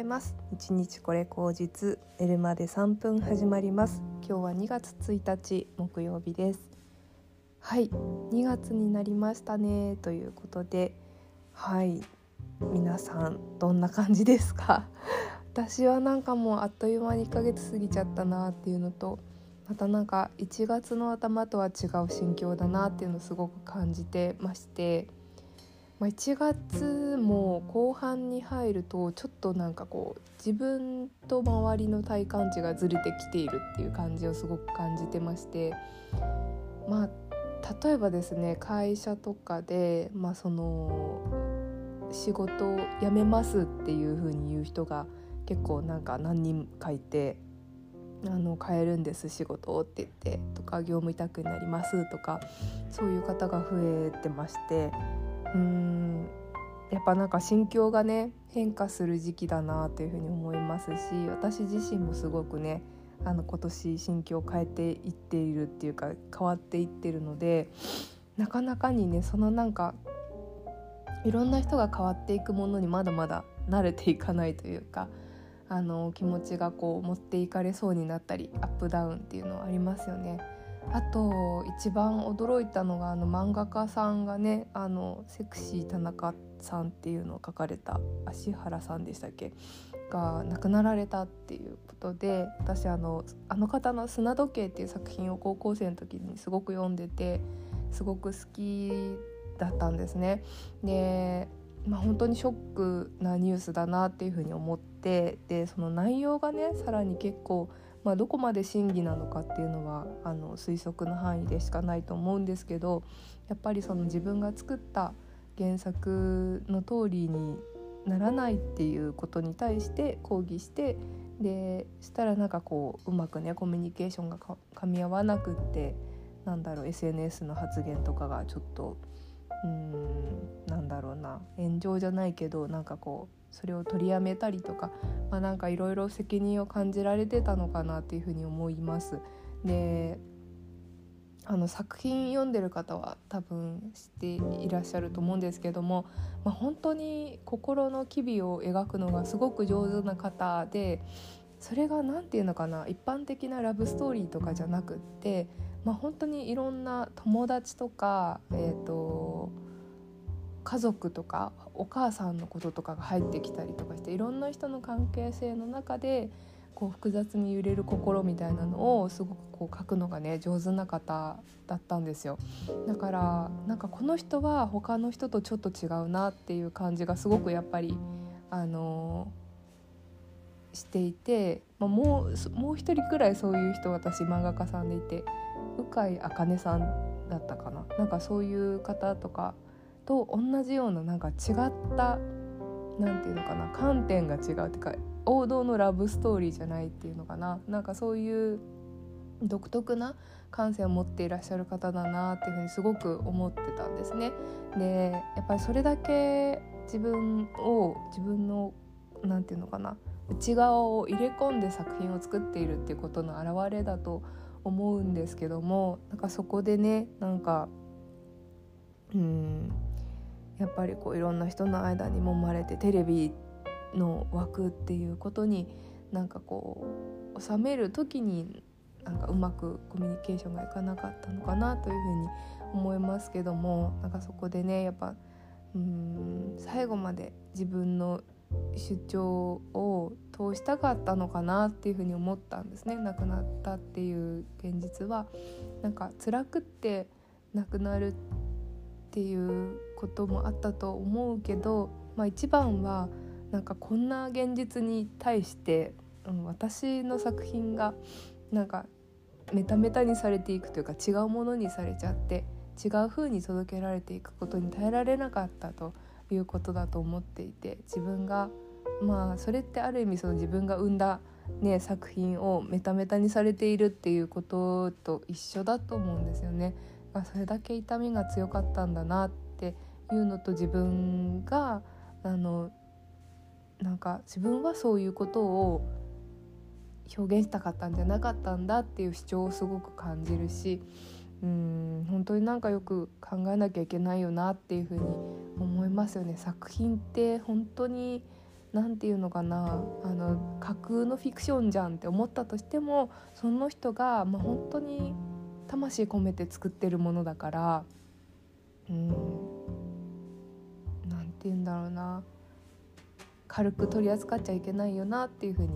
います。1日これ口実寝るまで3分始まります。今日は2月1日木曜日です。はい2月になりましたねということではい皆さんどんな感じですか？私はなんかもうあっという間に1ヶ月過ぎちゃったなっていうのとまたなんか1月の頭とは違う心境だなっていうのをすごく感じてましてまあ、1月も後半に入るとちょっとなんかこう自分と周りの体感値がずれてきているっていう感じをすごく感じてましてまあ例えばですね会社とかで、まあ、その仕事を辞めますっていう風に言う人が結構なんか何人かいてあの変えるんです仕事をって言ってとか業務委託になりますとかそういう方が増えてましてうんやっぱなんか心境がね変化する時期だなというふうに思いますし私自身もすごくねあの今年心境を変えていっているっていうか変わっていってるのでなかなかにねそのなんかいろんな人が変わっていくものにまだまだ慣れていかないというかあの気持ちがこう持っていかれそうになったりアップダウンっていうのはありますよね。あと一番驚いたのがあの漫画家さんがねあのセクシー田中さんっていうのを書かれた芦原さんでしたっけ？が亡くなられたっていうことで私あのあの方の「砂時計」っていう作品を高校生の時にすごく読んでてすごく好きだったんですね。でまあ、本当にショックなニュースだなっていうふうに思ってでその内容がねさらに結構まあ、どこまで真偽なのかっていうのはあの推測の範囲でしかないと思うんですけどやっぱりその自分が作った原作の通りにならないっていうことに対して抗議してでしたらなんかこううまくねコミュニケーションがかみ合わなくってなんだろう SNS の発言とかがちょっとうんなんだろうな炎上じゃないけどなんかこうそれを取りやめたりとか、まあ、なんかいろいろ責任を感じられてたのかなっていうふうに思います。であの作品読んでる方は多分知っていらっしゃると思うんですけども、まあ、本当に心の機微を描くのがすごく上手な方でそれが何て言うのかな一般的なラブストーリーとかじゃなくって、まあ、本当にいろんな友達とか、えーと家族とかお母さんのこととかが入ってきたりとかしていろんな人の関係性の中でこう複雑に揺れる心みたいなのをすごくこう書くのがね上手な方だったんですよ。だからなんかこの人は他の人とちょっと違うなっていう感じがすごくやっぱりあのー、していて、まあ、もうもう一人くらいそういう人私漫画家さんでいて鵜飼茜さんだったかな。なんかそういう方とかと同じようななんか違った何て言うのかな観点が違うっていうか王道のラブストーリーじゃないっていうのかななんかそういう独特な感性を持っていらっしゃる方だなっていうふうにすごく思ってたんですね。でやっぱりそれだけ自分を自分の何て言うのかな内側を入れ込んで作品を作っているっていうことの表れだと思うんですけどもなんかそこでねなんかうんやっぱりこういろんな人の間に揉まれてテレビの枠っていうことになんかこう収める時になんかうまくコミュニケーションがいかなかったのかなというふうに思いますけどもなんかそこでねやっぱうん最後まで自分の主張を通したかったのかなっていうふうに思ったんですね。亡くなったっていう現実は。なんか辛くって亡くなるっていうこともあったと思うけど、まあ、一番はなんかこんな現実に対して、うん、私の作品がなんかメタメタにされていくというか違うものにされちゃって違う風に届けられていくことに耐えられなかったということだと思っていて自分がまあそれってある意味その自分が生んだ、ね、作品をメタメタにされているっていうことと一緒だと思うんですよね。それだけ痛みが強かったんだなっていうのと自分があのなんか自分はそういうことを表現したかったんじゃなかったんだっていう主張をすごく感じるしうん本当になんかよく考えなきゃいけないよなっていうふうに思いますよね。作品って本当に何て言うのかなあの架空のフィクションじゃんって思ったとしてもその人が、まあ、本当に魂込めて作ってるものだからうんて言うんだろうな軽く取り扱っちゃいけないよなっていうふうに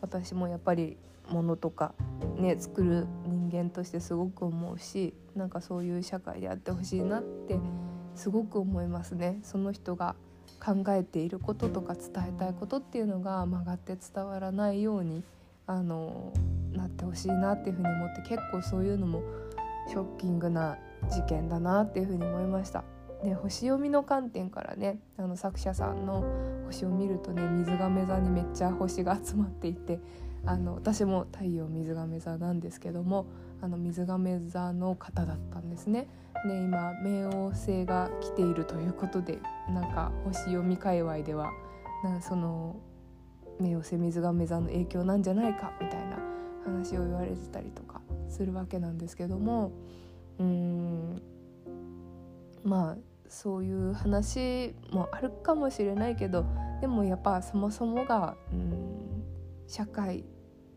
私もやっぱりものとかね作る人間としてすごく思うしなんかそういう社会であってほしいなってすごく思いますね。その人が考えていることとか伝えたいことっていうのが曲がって伝わらないようにあのなってほしいなっていうふうに思って結構そういうのもショッキングな事件だなっていうふうに思いました。で星読みの観点からねあの作者さんの星を見るとね水亀座にめっちゃ星が集まっていてあの私も太陽水亀座なんですけどもあの水亀座の方だったんですね。で今冥王星が来ているということでなんか星読み界隈ではなその冥王星水亀座の影響なんじゃないかみたいな話を言われてたりとかするわけなんですけどもうーんまあそういう話もあるかもしれないけどでもやっぱそもそもがうん社会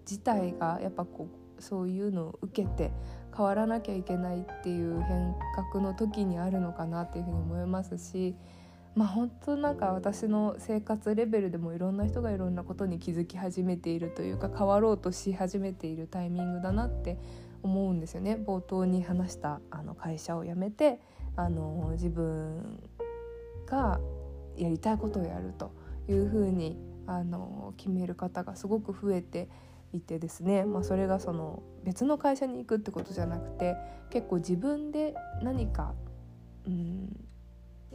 自体がやっぱこうそういうのを受けて変わらなきゃいけないっていう変革の時にあるのかなっていうふうに思いますしまあ本当なんか私の生活レベルでもいろんな人がいろんなことに気づき始めているというか変わろうとし始めているタイミングだなって思うんですよね。冒頭に話したあの会社を辞めてあの自分がやりたいことをやるというふうにあの決める方がすごく増えていてですね、まあ、それがその別の会社に行くってことじゃなくて結構自分で何か、うん、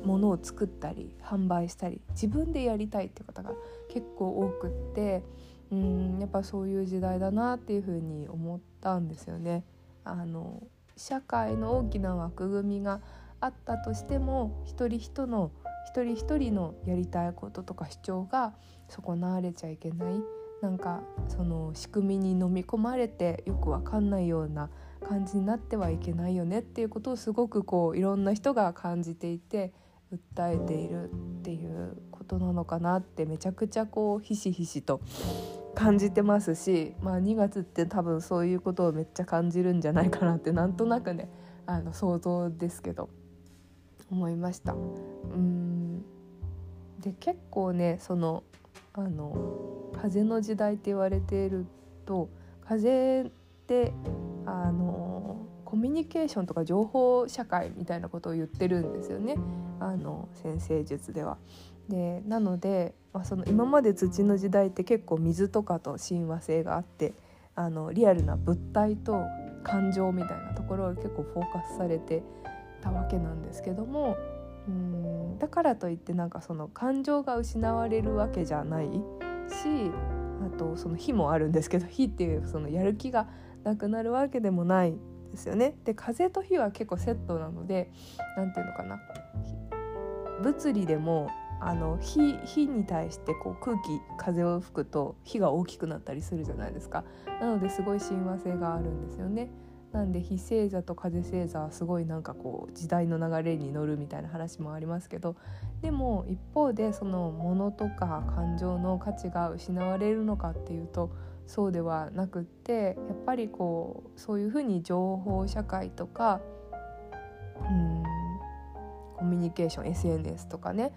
ものを作ったり販売したり自分でやりたいって方が結構多くってうんやっぱそういう時代だなっていうふうに思ったんですよね。あの社会の大きな枠組みがあったとしても一人一の一人一人のやりたいこととか主張が損なわれちゃいけない。なんかその仕組みに飲み込まれてよくわかんないような感じになってはいけないよねっていうことをすごくこういろんな人が感じていて訴えているっていうことなのかなってめちゃくちゃこうひしひしと感じてますし、まあ、2月って多分そういうことをめっちゃ感じるんじゃないかなってなんとなくねあの想像ですけど。思いました。うんで結構ねそのあの風の時代って言われていると風ってあのコミュニケーションとか情報社会みたいなことを言ってるんですよねあの先生術では。でなので、まあ、その今まで土の時代って結構水とかと親和性があってあのリアルな物体と感情みたいなところが結構フォーカスされてたわけなんですけどもうんだからといってなんかその感情が失われるわけじゃないしあとその火もあるんですけど火っていうそのやる気がなくなるわけでもないですよね。で風と火は結構セットなので何て言うのかな物理でもあの火火に対してこう空気風を吹くと火が大きくなったりするじゃないですかなのですごい親和性があるんですよね。なんで非星座と風星座はすごいなんかこう時代の流れに乗るみたいな話もありますけどでも一方でその物とか感情の価値が失われるのかっていうとそうではなくってやっぱりこうそういうふうに情報社会とかミュニケーション SNS とかね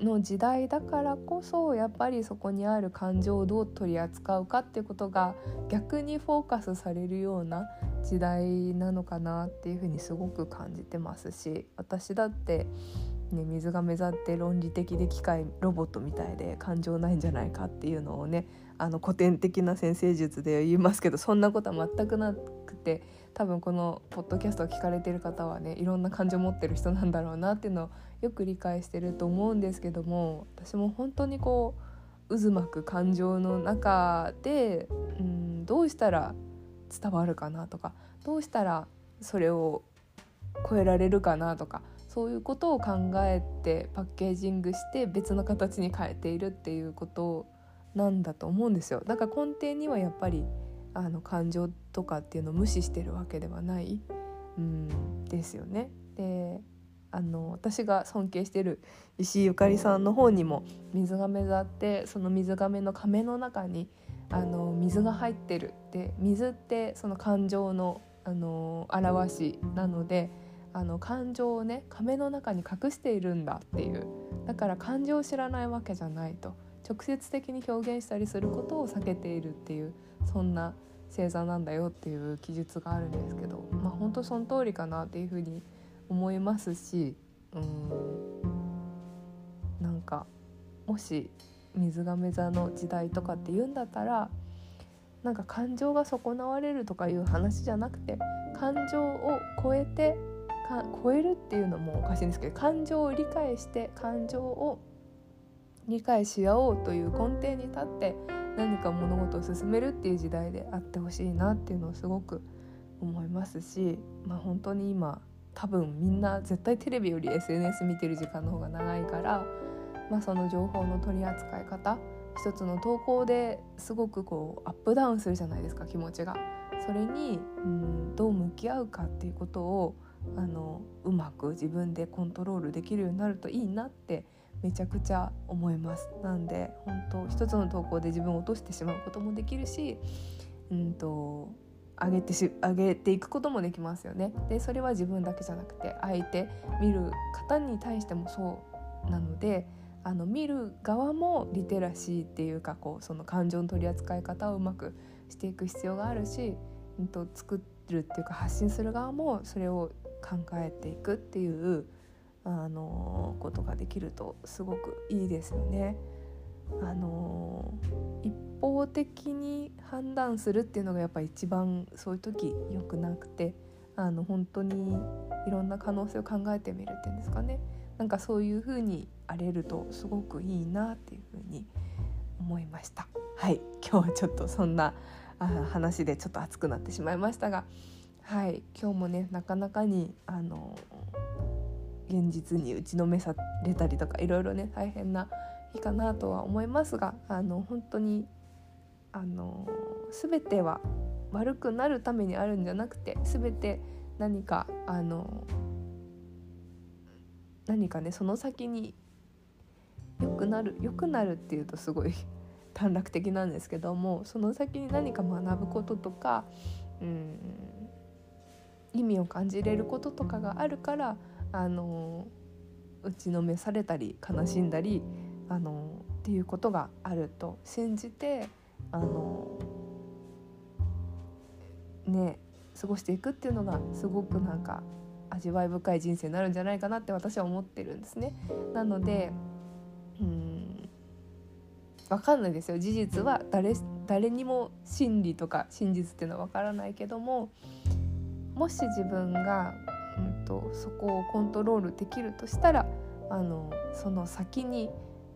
の時代だからこそやっぱりそこにある感情をどう取り扱うかっていうことが逆にフォーカスされるような時代なのかなっていうふうにすごく感じてますし私だって、ね、水が目立って論理的で機械ロボットみたいで感情ないんじゃないかっていうのをねあの古典的な先生術で言いますけどそんなことは全くなくて多分このポッドキャストを聞かれてる方はねいろんな感情を持ってる人なんだろうなっていうのをよく理解してると思うんですけども私も本当にこう渦巻く感情の中で、うん、どうしたら伝わるかなとかどうしたらそれを超えられるかなとかそういうことを考えてパッケージングして別の形に変えているっていうことなんだと思うんですよ。だから根底にはやっぱりあの感情とかっていうのを無視してるわけではない、うん、ですよね。であの私が尊敬してる石井ゆかりさんの方にも水亀座ってその水亀の亀の中にあの水が入ってるで水ってその感情のあの表しなのであの感情をね亀の中に隠しているんだっていう。だから感情を知らないわけじゃないと。直接的に表現したりすることを避けているっていうそんな星座なんだよっていう記述があるんですけどまあ本当その通りかなっていうふうに思いますしうんなんかもし水亀座の時代とかって言うんだったらなんか感情が損なわれるとかいう話じゃなくて感情を超えてか超えるっていうのもおかしいんですけど感情を理解して感情を理解し合おうという根底に立って何か物事を進めるっていう時代であってほしいなっていうのをすごく思いますし、まあ、本当に今多分みんな絶対テレビより SNS 見てる時間の方が長いから、まあ、その情報の取り扱い方一つの投稿ですごくこうアップダウンするじゃないですか気持ちが。それにうんどう向き合うかっていうことをあのうまく自分でコントロールできるようになるといいなってめちゃくちゃ思います。なんで本当一つの投稿で自分を落としてしまうこともできるしうんと上げてし上げていくこともできますよね。でそれは自分だけじゃなくて相手見る方に対してもそうなのであの見る側もリテラシーっていうかこうその感情の取り扱い方をうまくしていく必要があるし、うんと、作るっていうか発信する側もそれを考えていくっていうあのことができるとすごくいいですよね。あの一方的に判断するっていうのがやっぱ一番そういう時良くなくてあの本当にいろんな可能性を考えてみるっていうんですかね。なんかそういう風に荒れるとすごくいいなっていう風に思いました。はい。今日はちょっとそんなあ話でちょっと熱くなってしまいましたが。はい。今日もねなかなかにあの現実に打ちのめされたりとかいろいろね大変な日かなとは思いますがあの本当にあの全ては悪くなるためにあるんじゃなくて全て何かあの何かねその先に良くなる良くなるっていうとすごい短絡的なんですけどもその先に何か学ぶこととかうん意味を感じれることとかがあるからあの打ちのめされたり悲しんだりあのっていうことがあると信じてあのね過ごしていくっていうのがすごくなんか味わい深い人生になるんじゃないかなって私は思ってるんですね。なのでうん分かんないですよ事実は誰誰にも真理とか真実っていうのは分からないけどももし自分がうんと、そこをコントロールできるとしたらあのその先に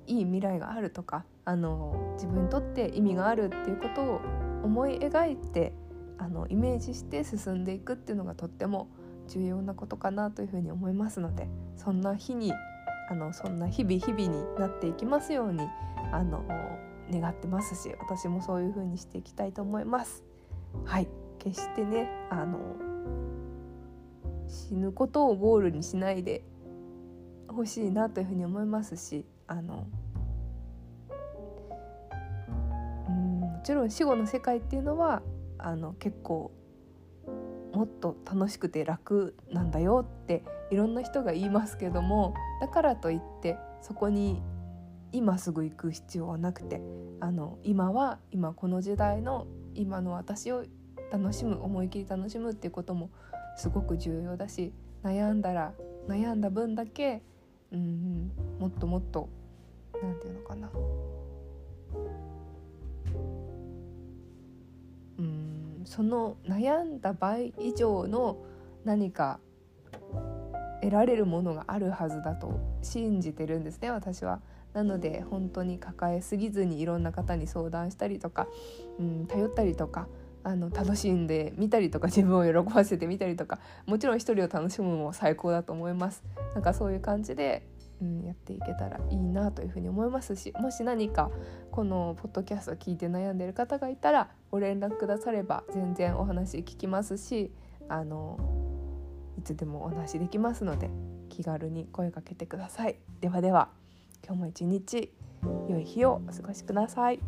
いい未来があるとかあの自分にとって意味があるっていうことを思い描いてあのイメージして進んでいくっていうのがとっても重要なことかなというふうに思いますのでそんな日にあのそんな日々日々になっていきますようにあの願ってますし私もそういうふうにしていきたいと思います。はい決してねあの死ぬことをゴールにしないでほしいなというふうに思いますしあのうんもちろん死後の世界っていうのはあの結構もっと楽しくて楽なんだよっていろんな人が言いますけどもだからといってそこに今すぐ行く必要はなくてあの今は今この時代の今の私を楽しむ思い切り楽しむっていうこともすごく重要だし悩んだら悩んだ分だけうんもっともっと何て言うのかなうんその悩んだ倍以上の何か得られるものがあるはずだと信じてるんですね私は。なので本当に抱えすぎずにいろんな方に相談したりとか、うん、頼ったりとかあの楽しんでみたりとか自分を喜ばせてみたりとかもちろん一人を楽しむのも最高だと思いますなんかそういう感じで、うん、やっていけたらいいなというふうに思いますしもし何かこのポッドキャストを聞いて悩んでる方がいたらご連絡くだされば全然お話聞きますしあのいつでもお話できますので気軽に声かけてくださいではでは今日も一日良い日をお過ごしください。